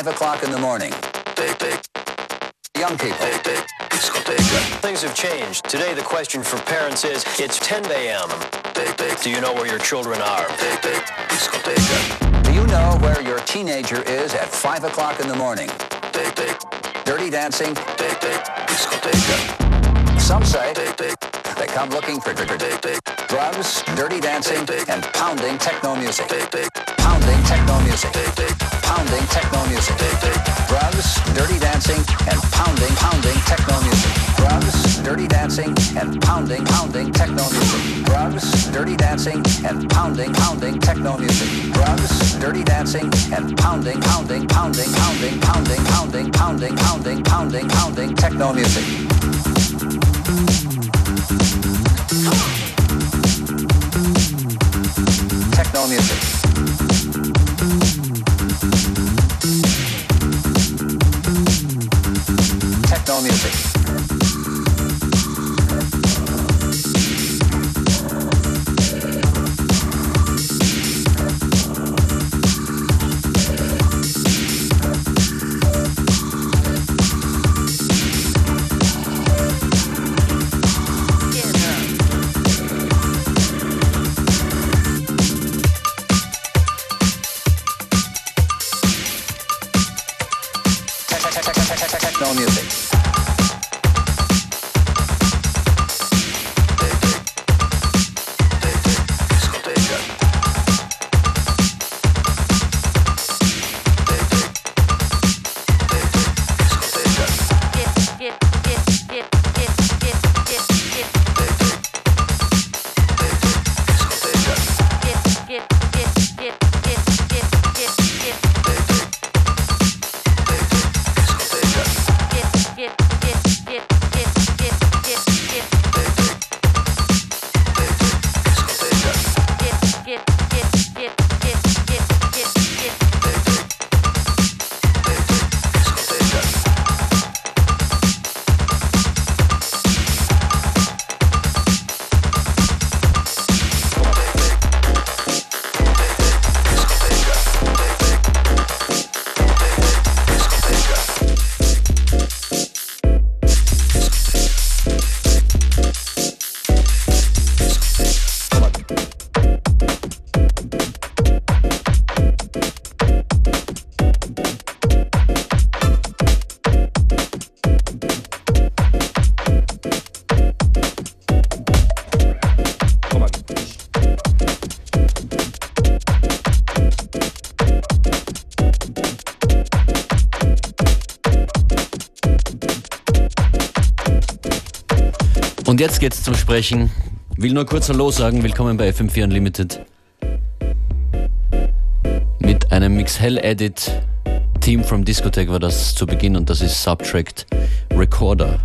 5 o'clock in the morning? Young people. Things have changed. Today the question for parents is, it's 10 a.m. Do you know where your children are? Do you know where your teenager is at 5 o'clock in the morning? Dirty dancing? Some say they come looking for drugs, dirty dancing, and pounding techno music. Pounding techno music. Pounding techno music. Drugs, dirty dancing, and pounding, pounding techno music. Drugs, dirty dancing, and pounding, pounding techno music. Drugs, dirty dancing, and pounding, pounding techno music. Drugs, dirty dancing, and pounding, pounding, pounding, pounding, pounding, pounding, pounding, pounding, pounding, pounding techno music. Techno music. Music. Und jetzt geht's zum Sprechen. Will nur kurz Hallo sagen. Willkommen bei FM4 Unlimited. Mit einem Mix Hell Edit. Team from Discotheque war das zu Beginn und das ist Subtract Recorder.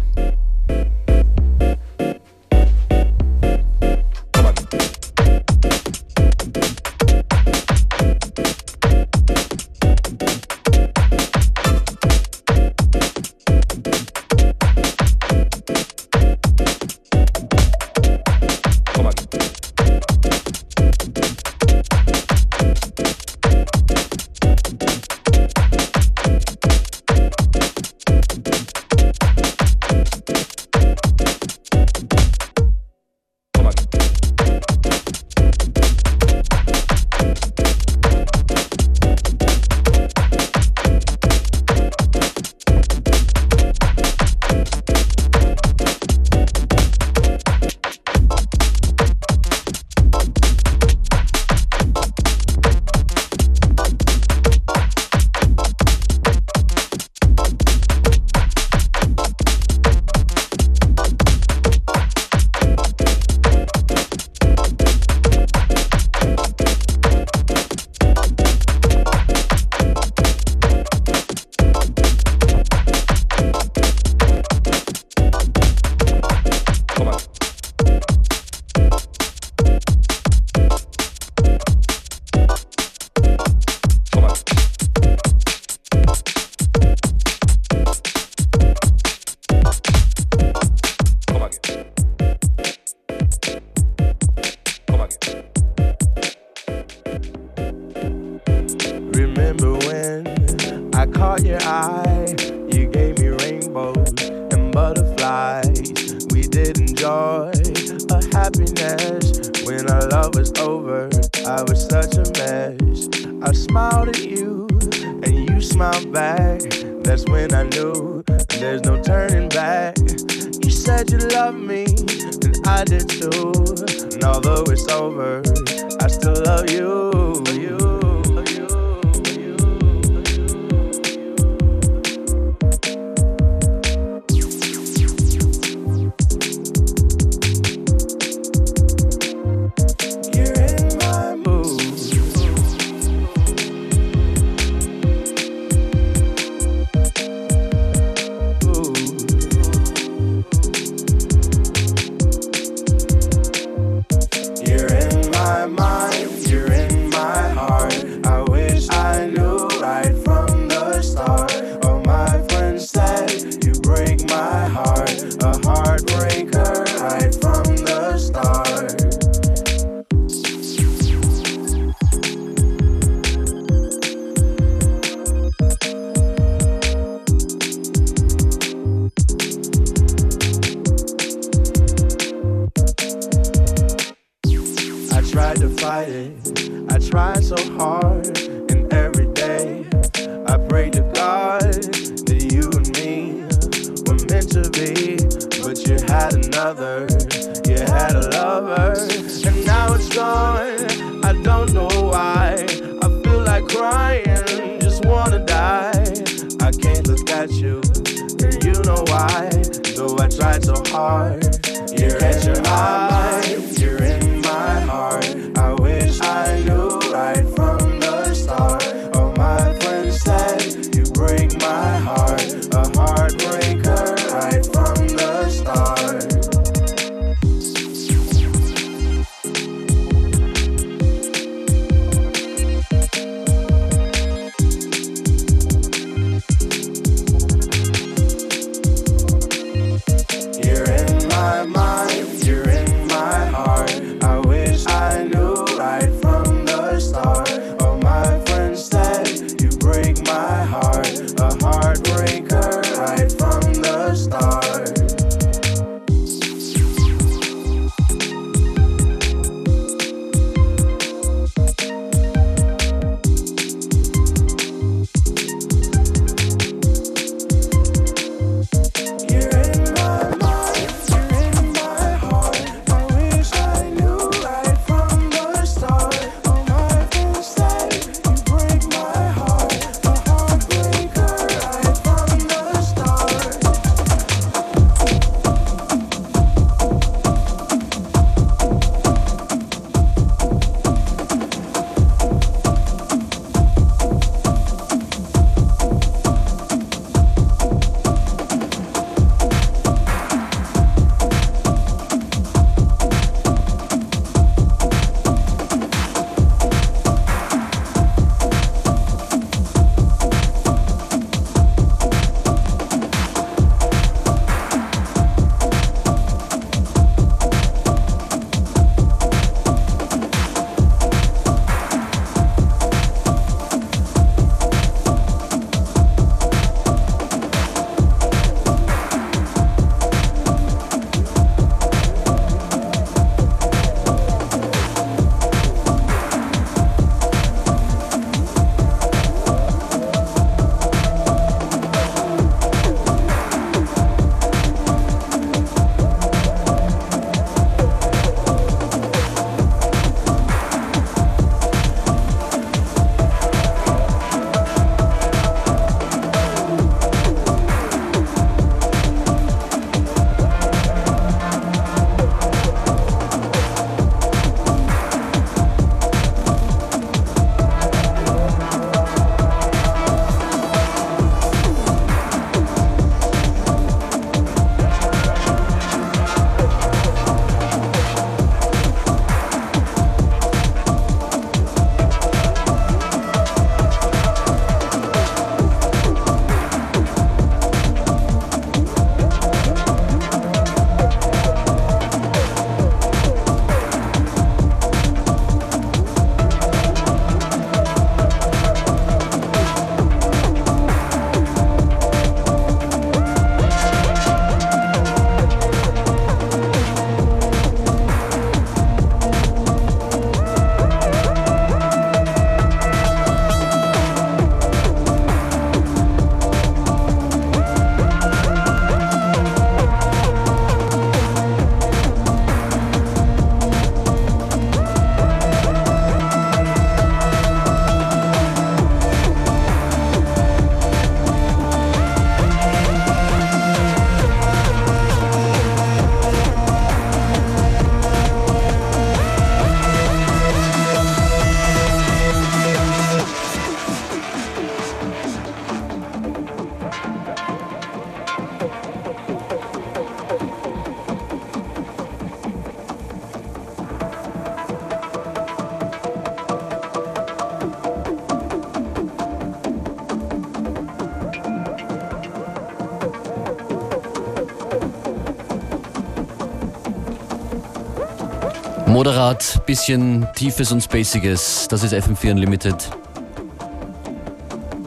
Moderat, bisschen Tiefes und Spaciges. Das ist FM4 Unlimited.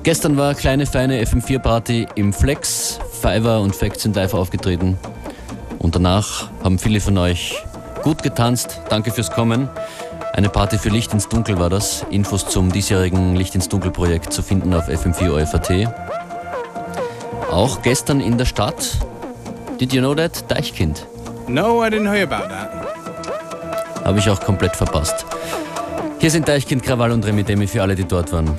Gestern war kleine, feine FM4-Party im Flex. Fiverr und Facts sind live aufgetreten. Und danach haben viele von euch gut getanzt. Danke fürs Kommen. Eine Party für Licht ins Dunkel war das. Infos zum diesjährigen Licht ins Dunkel Projekt zu finden auf FM4 OFAT. Auch gestern in der Stadt. Did you know that? Deichkind. No, I didn't hear about that. Habe ich auch komplett verpasst. Hier sind Deichkind, Krawall und Remidemi für alle, die dort waren.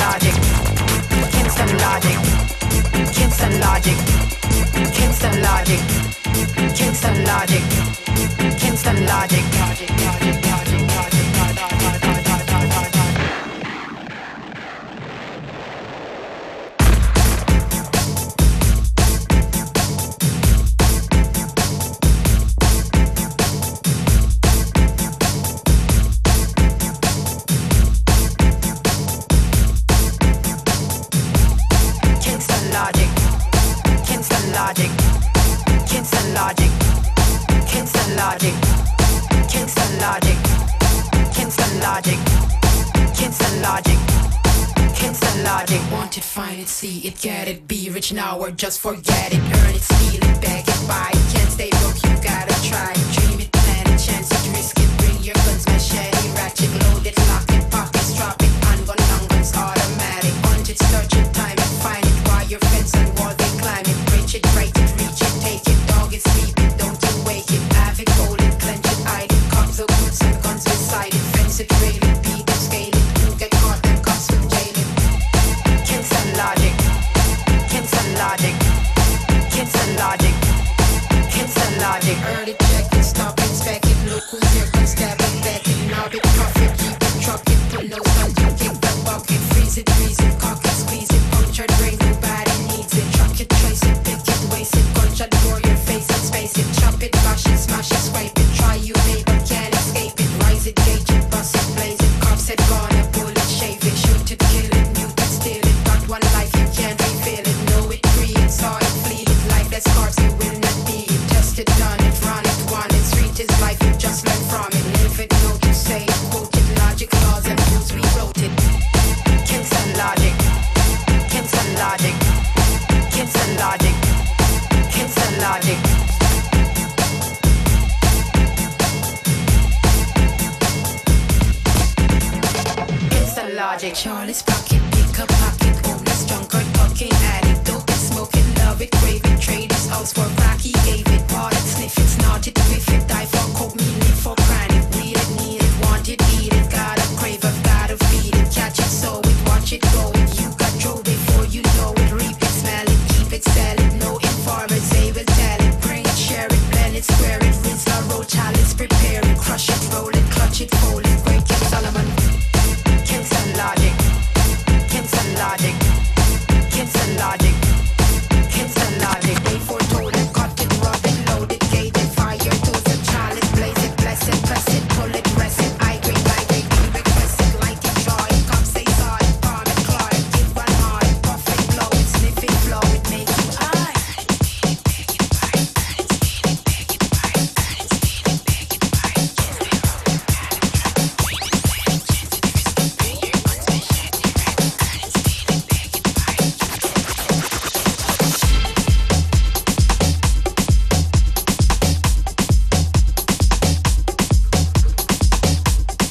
logic. Kingston logic. Kingston logic. Kingston logic. Kingston logic. Kingston logic. Kingston logic. see it, get it, be rich now or just forget it. Earn it, steal it, beg it, buy it. Can't stay broke, you gotta try.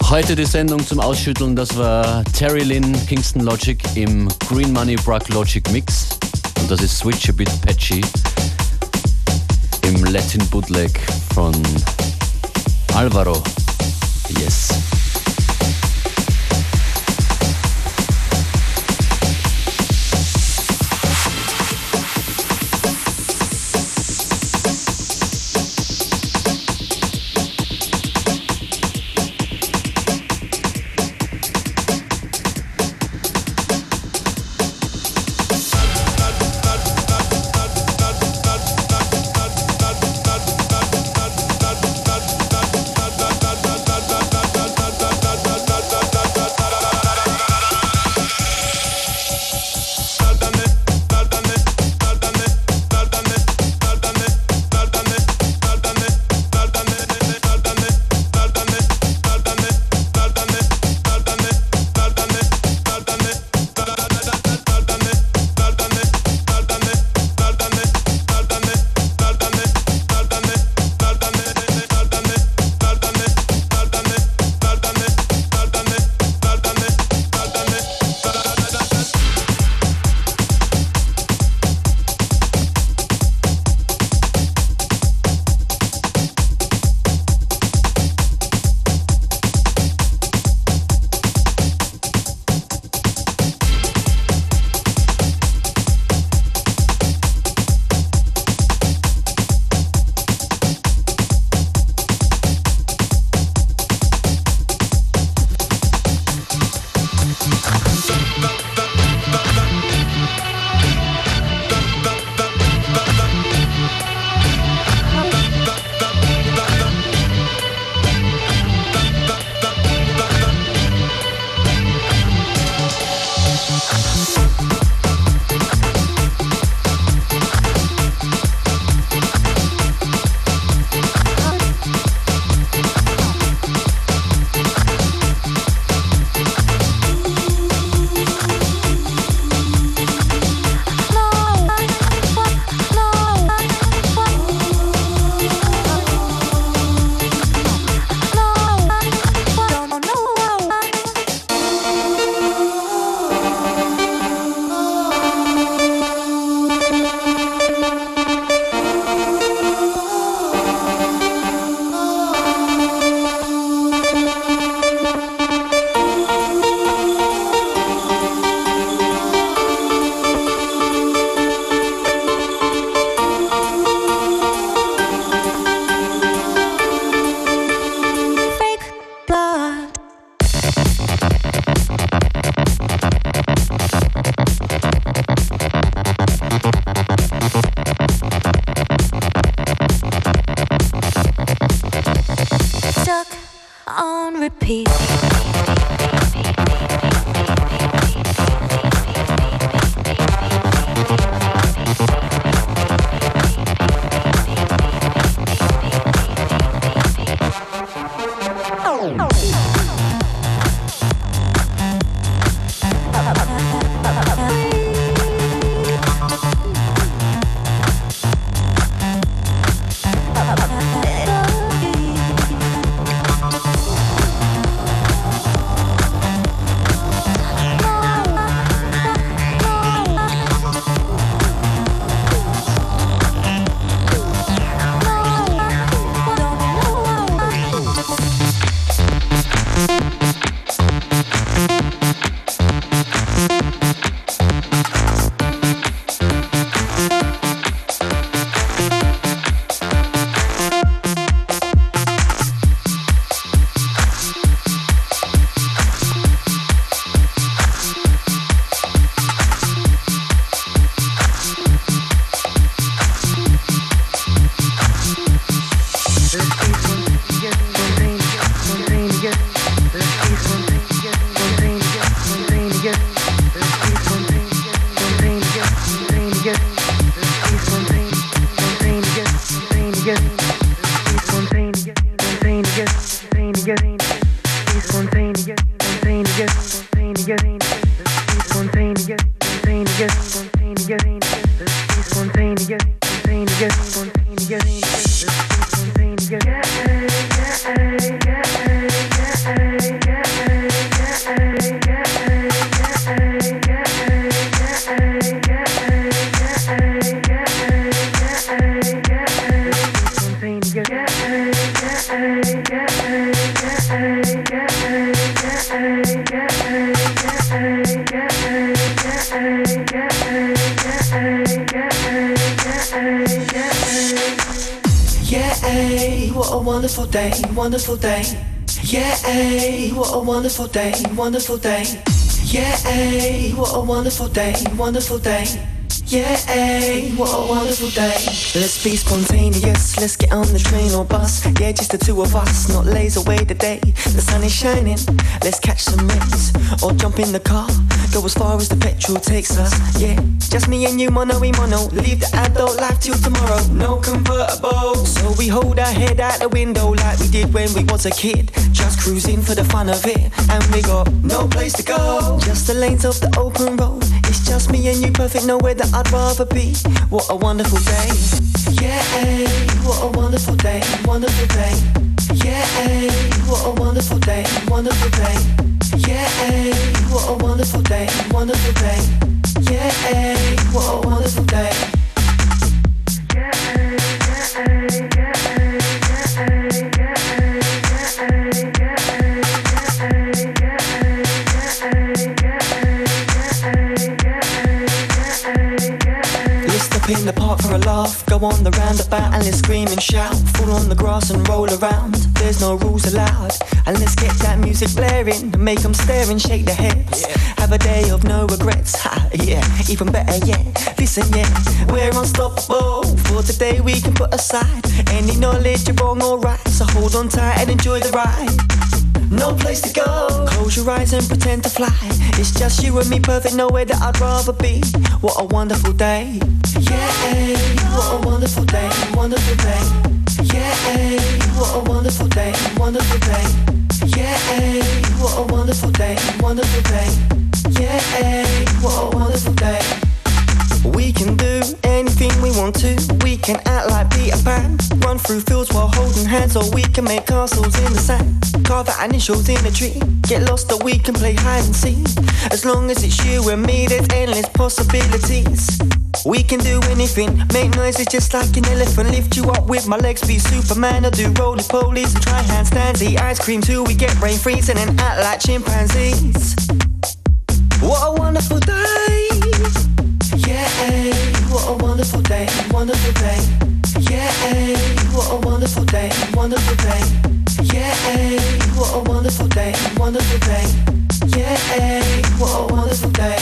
Heute die Sendung zum Ausschütteln, das war Terry Lynn, Kingston Logic im Green Money Bruck Logic Mix. Und das ist Switch a Bit Patchy im Latin Bootleg von Alvaro. Yes. Wonderful day, wonderful day. Yeah, what a wonderful day, wonderful day. Yeah, what a wonderful day, wonderful day. Yeah, what a wonderful day. Let's be spontaneous, let's get on the train or bus. Yeah, just the two of us, not lays away the day. The sun is shining, let's catch some rays. Or jump in the car, go as far as the petrol takes us. Yeah, just me and you, mono e mono. Leave the adult life till tomorrow. No convertible, so we hold our head out the window like we did when we was a kid. Just cruising for the fun of it, and we got no place to go. Just the lanes of the open road. It's just me and you, perfect nowhere that I'd rather be. What a wonderful day. Yeah, what a wonderful day, wonderful day. Yeah, what a wonderful day, wonderful day. Yeah, what a wonderful day, wonderful day. Yeah, what a wonderful day. Let's step in the park for a laugh. Go on the roundabout and let's scream and shout. Fall on the grass and roll around. There's no rules allowed. And let's get that music blaring and make them stare and shake their heads. Have a day of no regrets. Ha, yeah, even better yet. Listen, yeah, we're unstoppable. For today we can put aside any knowledge you're wrong or right. So hold on tight and enjoy the ride. No place to go. Close your eyes and pretend to fly. It's just you and me, perfect nowhere that I'd rather be. What a wonderful day. Yeah, what a wonderful day, wonderful day. Yeah, what a wonderful day, wonderful day. Yeah, what a wonderful day, wonderful day. Yeah, what a wonderful day. We can do anything we want to. We can act like Peter Pan, run through fields while holding hands, or we can make castles in the sand, carve our initials in a tree. Get lost, or we can play hide and seek. As long as it's you and me, there's endless possibilities. We can do anything, make noises just like an elephant. Lift you up with my legs, be Superman. I do roly polies and try handstands, eat ice cream till we get brain freeze, and act like chimpanzees. What a wonderful day! Yeah, what a wonderful day, wonderful day. Yeah, what a wonderful day, wonderful day. Yeah, what a wonderful day, wonderful day. Yeah, what a wonderful day.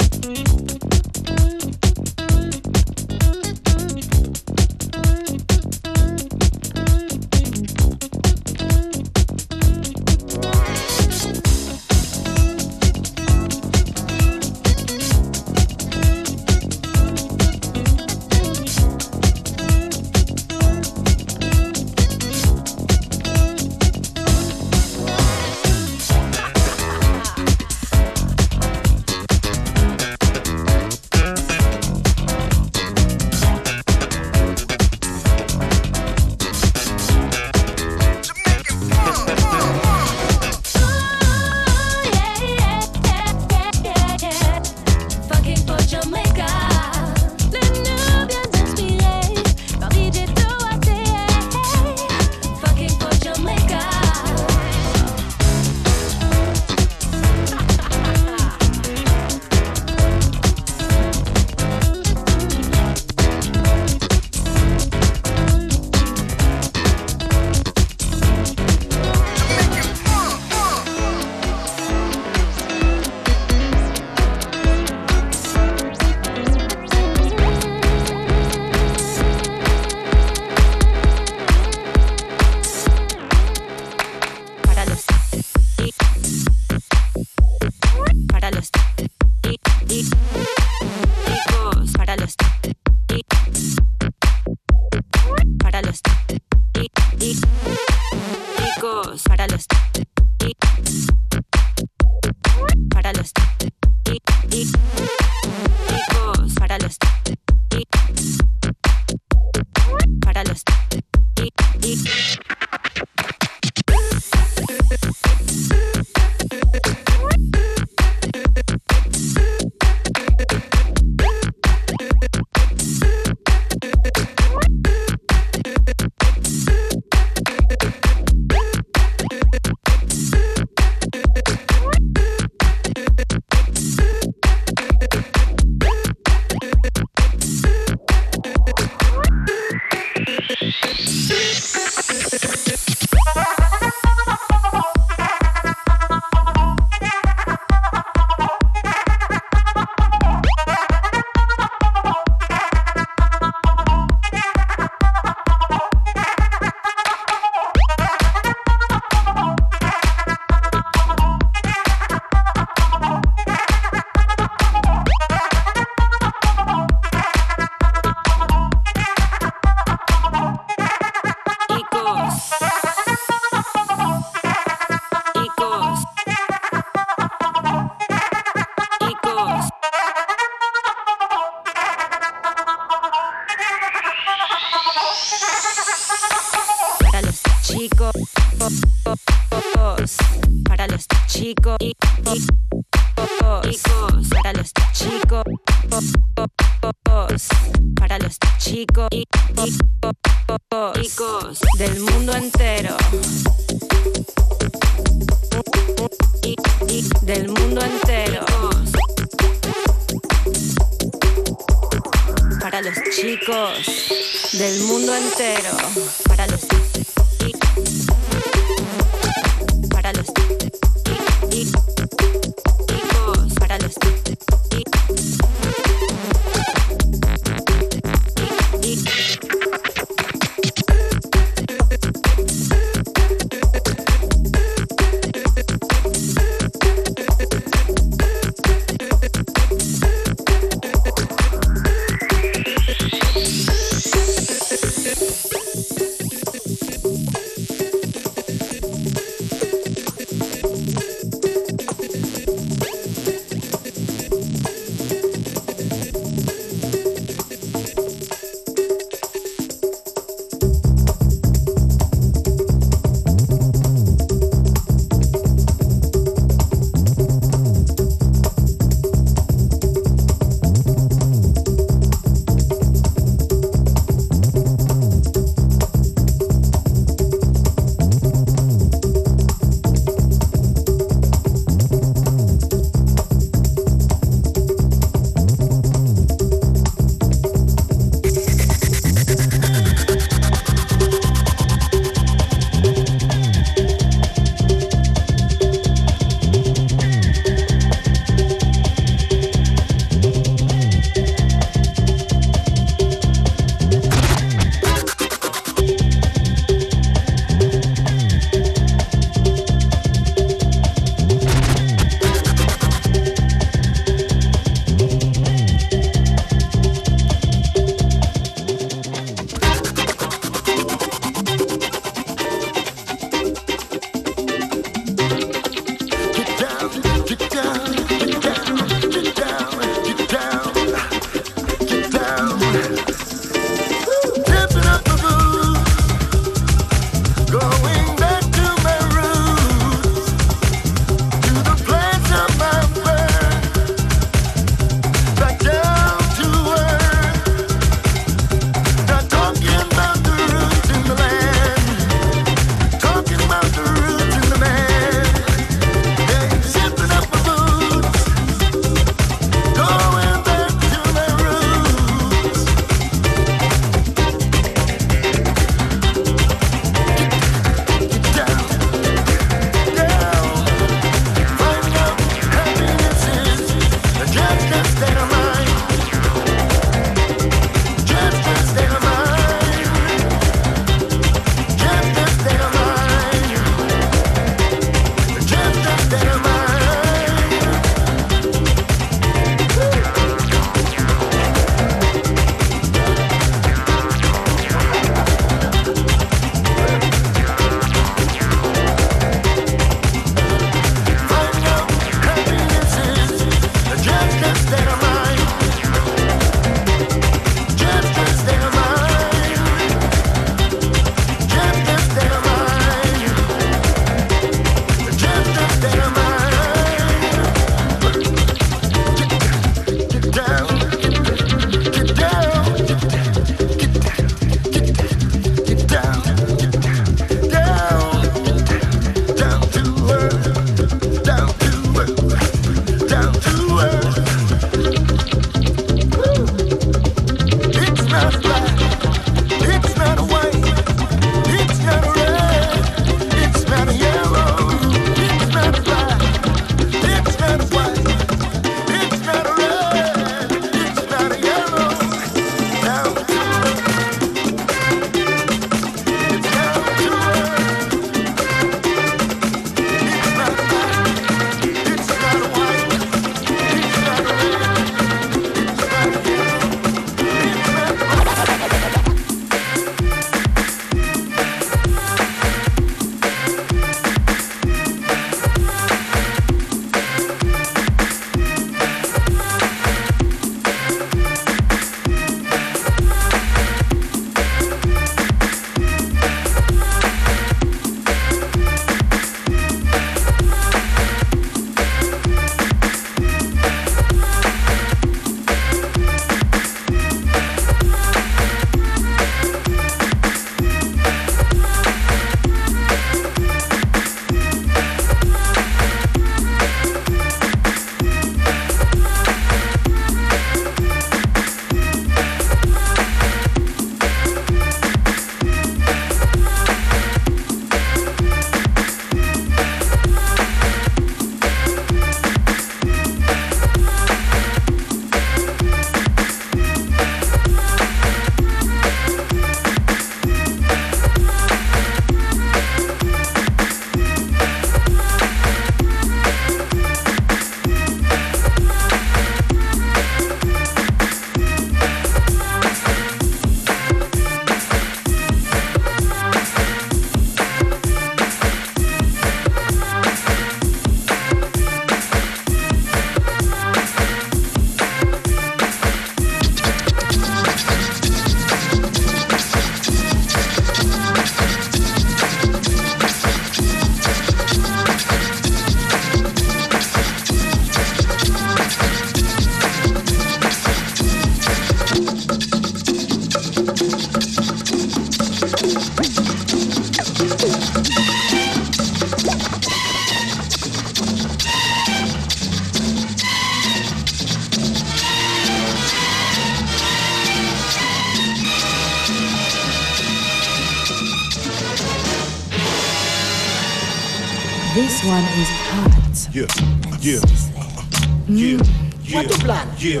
Yeah, What you plan? yeah.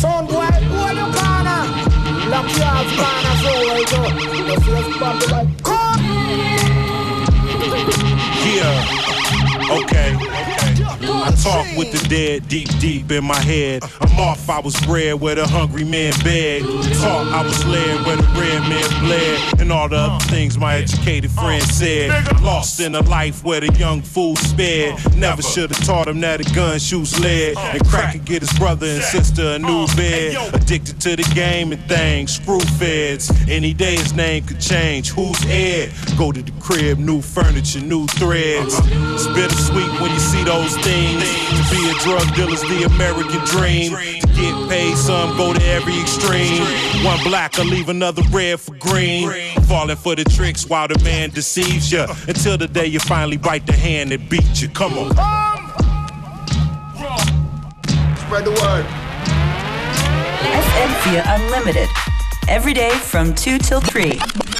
Son boy, who are you gonna? Lock your ass gonna so I go. You see us bump like come. Yeah. Okay. I talk with the dead deep, deep in my head. I'm off, I was bred where the hungry man begged. Talk, I was led where the red man bled. And all the other things my educated friend said. Lost in a life where the young fool spared. Never should have taught him that a gun shoots lead. And crack could get his brother and sister a new bed. Addicted to the game and things, screw feds. Any day his name could change. Who's Ed? Go to the crib, new furniture, new threads. It's bittersweet when you see those things. To be a drug dealer's the American dream. To get paid, some go to every extreme. One black will leave another red for green. Falling for the tricks while the man deceives you. Until the day you finally bite the hand that beat you. Come on. Spread the word. FM4 Unlimited. Every day from 2 till 3.